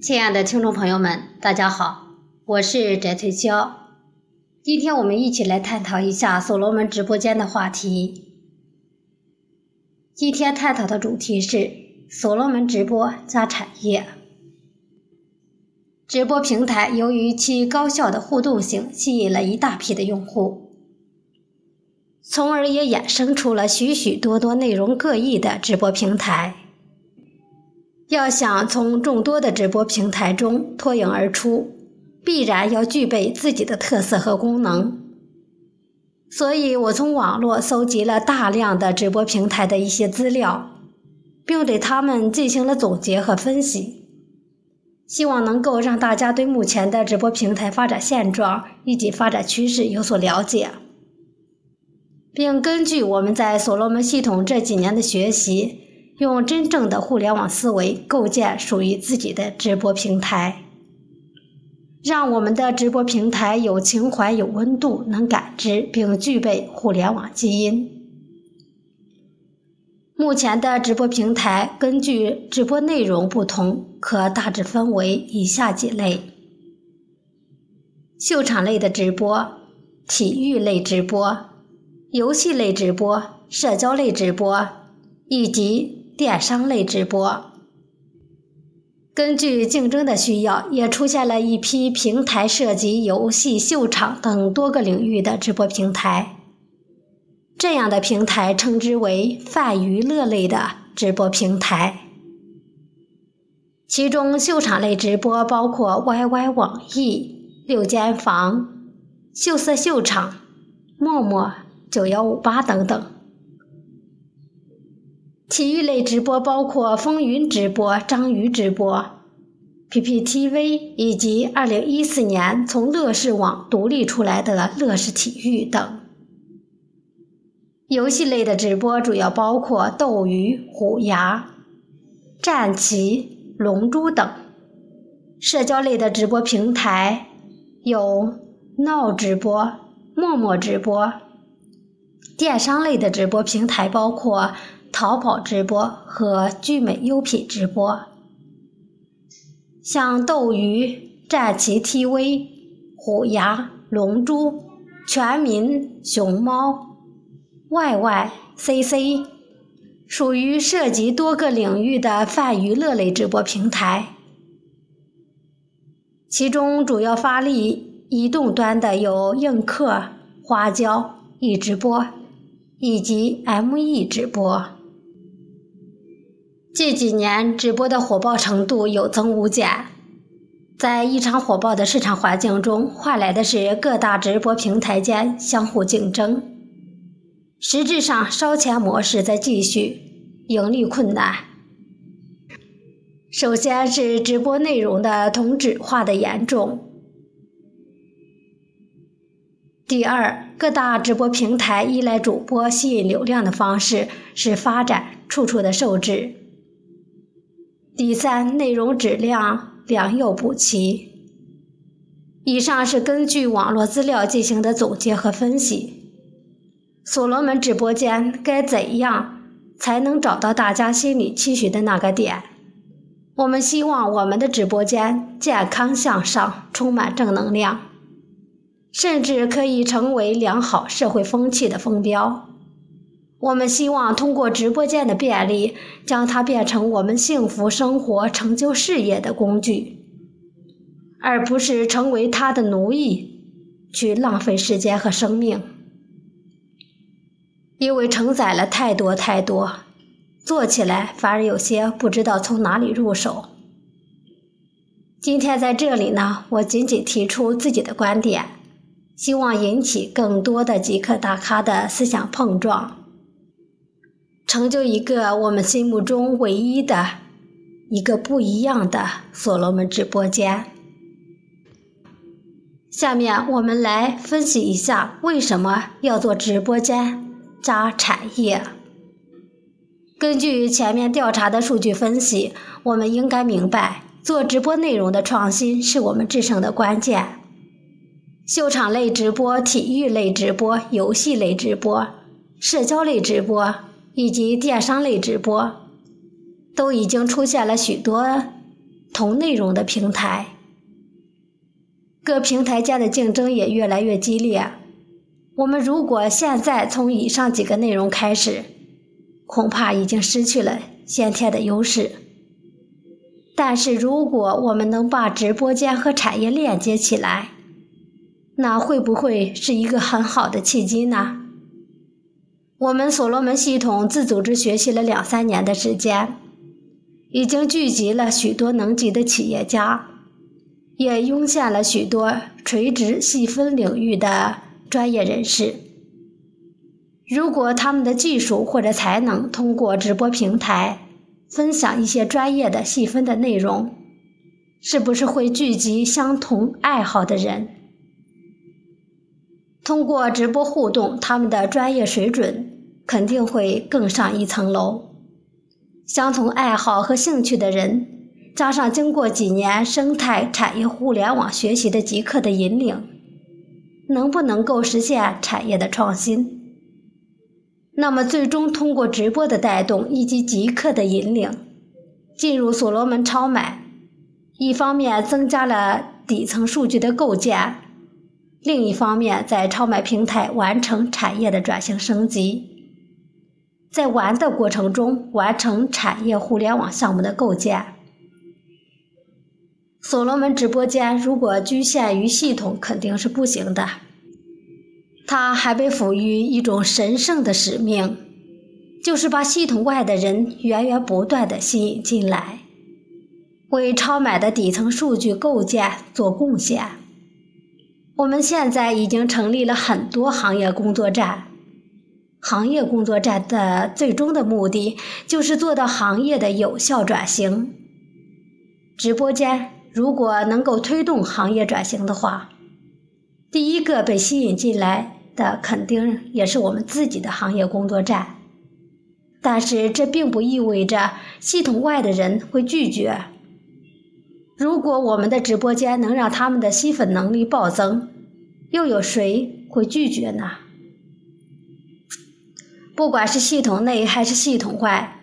亲爱的听众朋友们，大家好，我是翟翠霄。今天我们一起来探讨一下所罗门直播间的话题。今天探讨的主题是所罗门直播加产业。直播平台由于其高效的互动性，吸引了一大批的用户，从而也衍生出了许许多多内容各异的直播平台。要想从众多的直播平台中脱颖而出，必然要具备自己的特色和功能。所以我从网络搜集了大量的直播平台的一些资料，并对他们进行了总结和分析，希望能够让大家对目前的直播平台发展现状以及发展趋势有所了解，并根据我们在所罗门系统这几年的学习。用真正的互联网思维构建属于自己的直播平台，让我们的直播平台有情怀、有温度，能感知并具备互联网基因。目前的直播平台根据直播内容不同，可大致分为以下几类：秀场类的直播、体育类直播、游戏类直播、社交类直播以及。电商类直播，根据竞争的需要，也出现了一批平台涉及游戏、秀场等多个领域的直播平台。这样的平台称之为泛娱乐类的直播平台。其中，秀场类直播包括 YY 网易、六间房、秀色秀场、陌陌、九幺五八等等。体育类直播包括风云直播、章鱼直播、PPTV 以及2014年从乐视网独立出来的乐视体育等。游戏类的直播主要包括斗鱼、虎牙、战旗、龙珠等。社交类的直播平台有闹直播、陌陌直播。电商类的直播平台包括。淘宝直播和聚美优品直播，像斗鱼、战旗 TV、虎牙、龙珠、全民、熊猫、YY、CC，属于涉及多个领域的泛娱乐类直播平台。其中主要发力移动端的有映客、花椒、易直播以及 ME 直播。近几年直播的火爆程度有增无减，在异常火爆的市场环境中，换来的是各大直播平台间相互竞争。实质上，烧钱模式在继续，盈利困难。首先是直播内容的同质化的严重。第二，各大直播平台依赖主播吸引流量的方式，是发展处处的受制。第三，内容质量良莠不齐。以上是根据网络资料进行的总结和分析。所罗门直播间该怎样才能找到大家心里期许的那个点？我们希望我们的直播间健康向上，充满正能量，甚至可以成为良好社会风气的风标。我们希望通过直播间的便利，将它变成我们幸福生活、成就事业的工具，而不是成为它的奴役，去浪费时间和生命。因为承载了太多太多，做起来反而有些不知道从哪里入手。今天在这里呢，我仅仅提出自己的观点，希望引起更多的极客大咖的思想碰撞。成就一个我们心目中唯一的、一个不一样的所罗门直播间。下面我们来分析一下为什么要做直播间加产业。根据前面调查的数据分析，我们应该明白，做直播内容的创新是我们制胜的关键。秀场类直播、体育类直播、游戏类直播、社交类直播。以及电商类直播，都已经出现了许多同内容的平台。各平台间的竞争也越来越激烈。我们如果现在从以上几个内容开始，恐怕已经失去了先天的优势。但是，如果我们能把直播间和产业链接起来，那会不会是一个很好的契机呢？我们所罗门系统自组织学习了两三年的时间，已经聚集了许多能级的企业家，也涌现了许多垂直细分领域的专业人士。如果他们的技术或者才能通过直播平台，分享一些专业的细分的内容，是不是会聚集相同爱好的人？通过直播互动，他们的专业水准肯定会更上一层楼。相同爱好和兴趣的人，加上经过几年生态产业互联网学习的极客的引领，能不能够实现产业的创新？那么，最终通过直播的带动以及极客的引领，进入所罗门超买，一方面增加了底层数据的构建，另一方面在超买平台完成产业的转型升级，在玩的过程中完成产业互联网项目的构建。所罗门直播间如果局限于系统，肯定是不行的。它还被赋予一种神圣的使命，就是把系统外的人源源不断的吸引进来，为超买的底层数据构建做贡献。我们现在已经成立了很多行业工作站，行业工作站的最终的目的就是做到行业的有效转型。直播间如果能够推动行业转型的话，第一个被吸引进来。的肯定也是我们自己的行业工作站，但是这并不意味着系统外的人会拒绝。如果我们的直播间能让他们的吸粉能力暴增，又有谁会拒绝呢？不管是系统内还是系统外，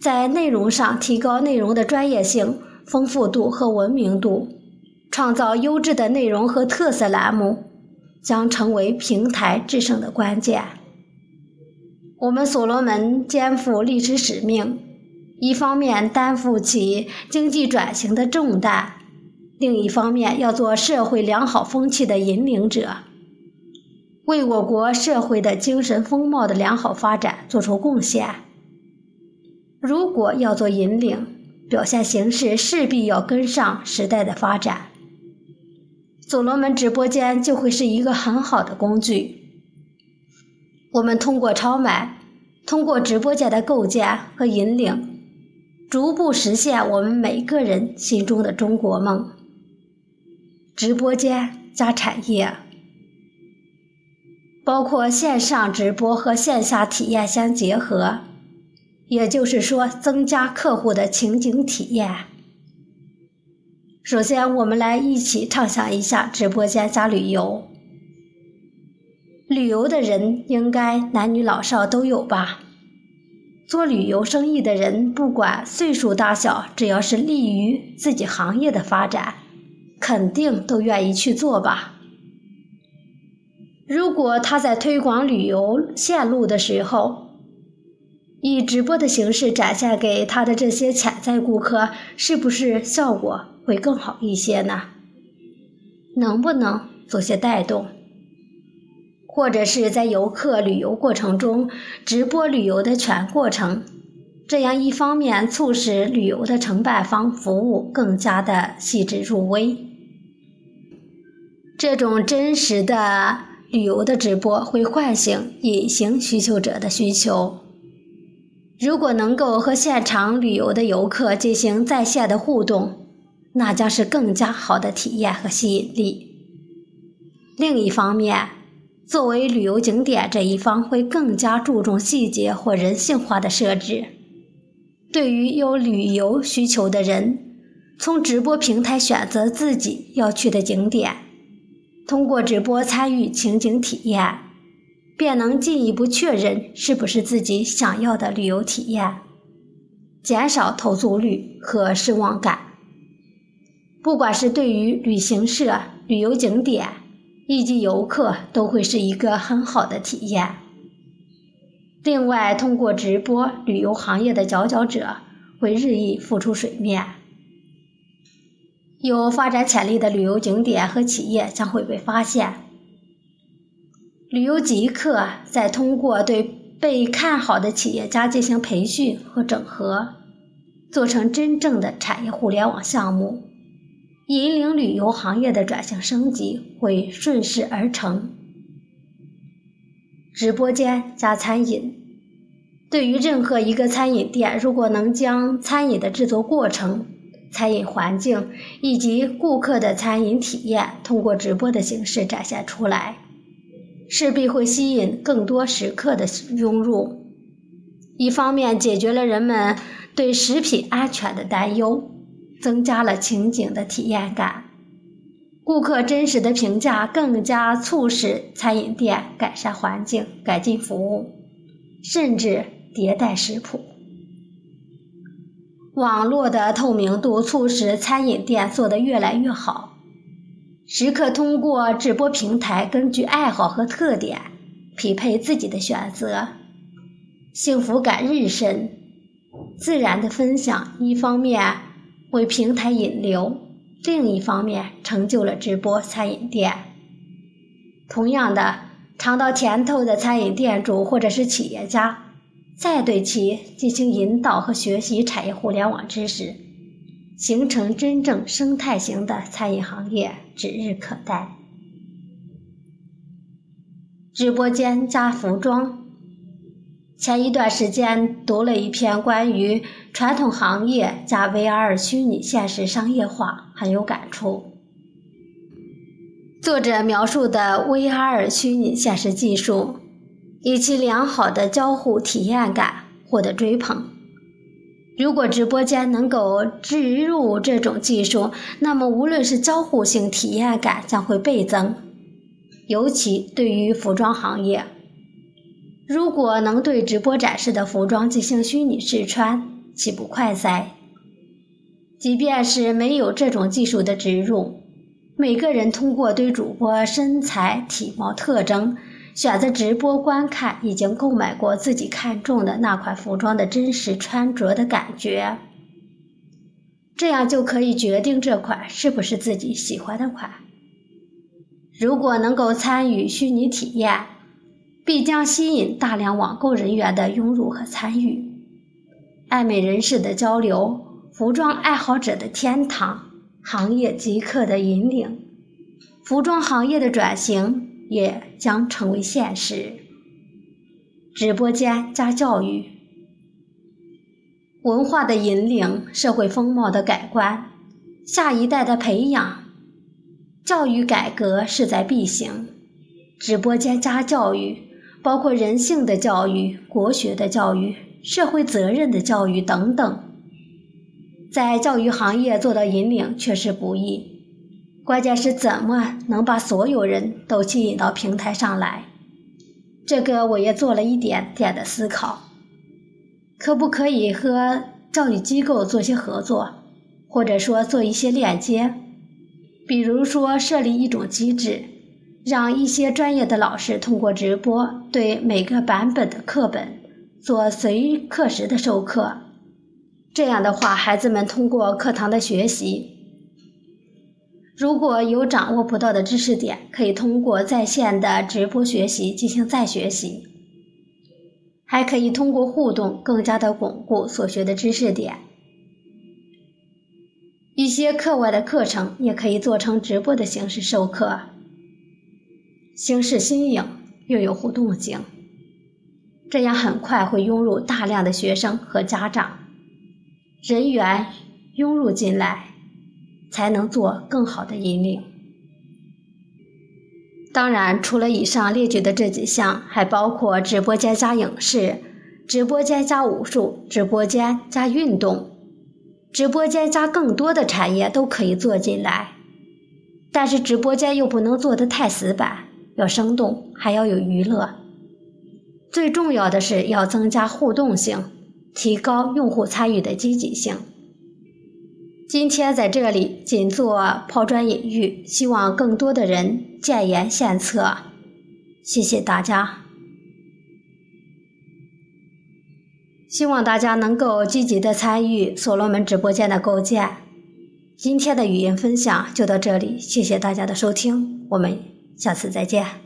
在内容上提高内容的专业性、丰富度和文明度，创造优质的内容和特色栏目。将成为平台制胜的关键。我们所罗门肩负历史使命，一方面担负起经济转型的重担，另一方面要做社会良好风气的引领者，为我国社会的精神风貌的良好发展做出贡献。如果要做引领，表现形式势必要跟上时代的发展。所罗门直播间就会是一个很好的工具。我们通过超买，通过直播间的构建和引领，逐步实现我们每个人心中的中国梦。直播间加产业，包括线上直播和线下体验相结合，也就是说，增加客户的情景体验。首先，我们来一起畅想一下直播间加旅游。旅游的人应该男女老少都有吧？做旅游生意的人，不管岁数大小，只要是利于自己行业的发展，肯定都愿意去做吧。如果他在推广旅游线路的时候，以直播的形式展现给他的这些潜在顾客，是不是效果？会更好一些呢？能不能做些带动，或者是在游客旅游过程中直播旅游的全过程？这样一方面促使旅游的承办方服务更加的细致入微。这种真实的旅游的直播会唤醒隐形需求者的需求。如果能够和现场旅游的游客进行在线的互动。那将是更加好的体验和吸引力。另一方面，作为旅游景点这一方会更加注重细节或人性化的设置。对于有旅游需求的人，从直播平台选择自己要去的景点，通过直播参与情景体验，便能进一步确认是不是自己想要的旅游体验，减少投诉率和失望感。不管是对于旅行社、旅游景点以及游客，都会是一个很好的体验。另外，通过直播，旅游行业的佼佼者会日益浮出水面，有发展潜力的旅游景点和企业将会被发现。旅游极客在通过对被看好的企业家进行培训和整合，做成真正的产业互联网项目，引领旅游行业的转型升级会顺势而成。直播间加餐饮，对于任何一个餐饮店，如果能将餐饮的制作过程、餐饮环境以及顾客的餐饮体验，通过直播的形式展现出来。势必会吸引更多食客的涌入，一方面解决了人们对食品安全的担忧，增加了情景的体验感，顾客真实的评价更加促使餐饮店改善环境、改进服务，甚至迭代食谱。网络的透明度促使餐饮店做得越来越好。食客通过直播平台，根据爱好和特点匹配自己的选择，幸福感日深。自然的分享，一方面为平台引流，另一方面成就了直播餐饮店。同样的，尝到甜头的餐饮店主或者是企业家，再对其进行引导和学习产业互联网知识。形成真正生态型的餐饮行业指日可待。直播间加服装，前一段时间读了一篇关于传统行业加 VR 虚拟现实商业化，很有感触。作者描述的 VR 虚拟现实技术，以其良好的交互体验感获得追捧。如果直播间能够植入这种技术，那么无论是交互性体验感将会倍增。尤其对于服装行业，如果能对直播展示的服装进行虚拟试穿，岂不快哉？即便是没有这种技术的植入，每个人通过对主播身材、体貌特征。选择直播观看已经购买过自己看中的那款服装的真实穿着的感觉，这样就可以决定这款是不是自己喜欢的款。如果能够参与虚拟体验，必将吸引大量网购人员的涌入和参与，爱美人士的交流，服装爱好者的天堂，行业极客的引领，服装行业的转型。也将成为现实。直播间加教育，文化的引领，社会风貌的改观，下一代的培养，教育改革势在必行。直播间加教育，包括人性的教育、国学的教育、社会责任的教育等等，在教育行业做到引领，确实不易。关键是怎么能把所有人都吸引到平台上来？这个我也做了一点点的思考，可不可以和教育机构做些合作，或者说做一些链接？比如说设立一种机制，让一些专业的老师通过直播对每个版本的课本做随课时的授课，这样的话，孩子们通过课堂的学习。如果有掌握不到的知识点，可以通过在线的直播学习进行再学习，还可以通过互动更加的巩固所学的知识点。一些课外的课程也可以做成直播的形式授课，形式新颖又有互动性，这样很快会涌入大量的学生和家长，人员涌入进来。才能做更好的引领。当然，除了以上列举的这几项，还包括直播间加影视、直播间加武术、直播间加运动、直播间加更多的产业都可以做进来。但是，直播间又不能做得太死板，要生动，还要有娱乐。最重要的是要增加互动性，提高用户参与的积极性。今天在这里仅做抛砖引玉，希望更多的人建言献策。谢谢大家，希望大家能够积极的参与所罗门直播间的构建。今天的语音分享就到这里，谢谢大家的收听，我们下次再见。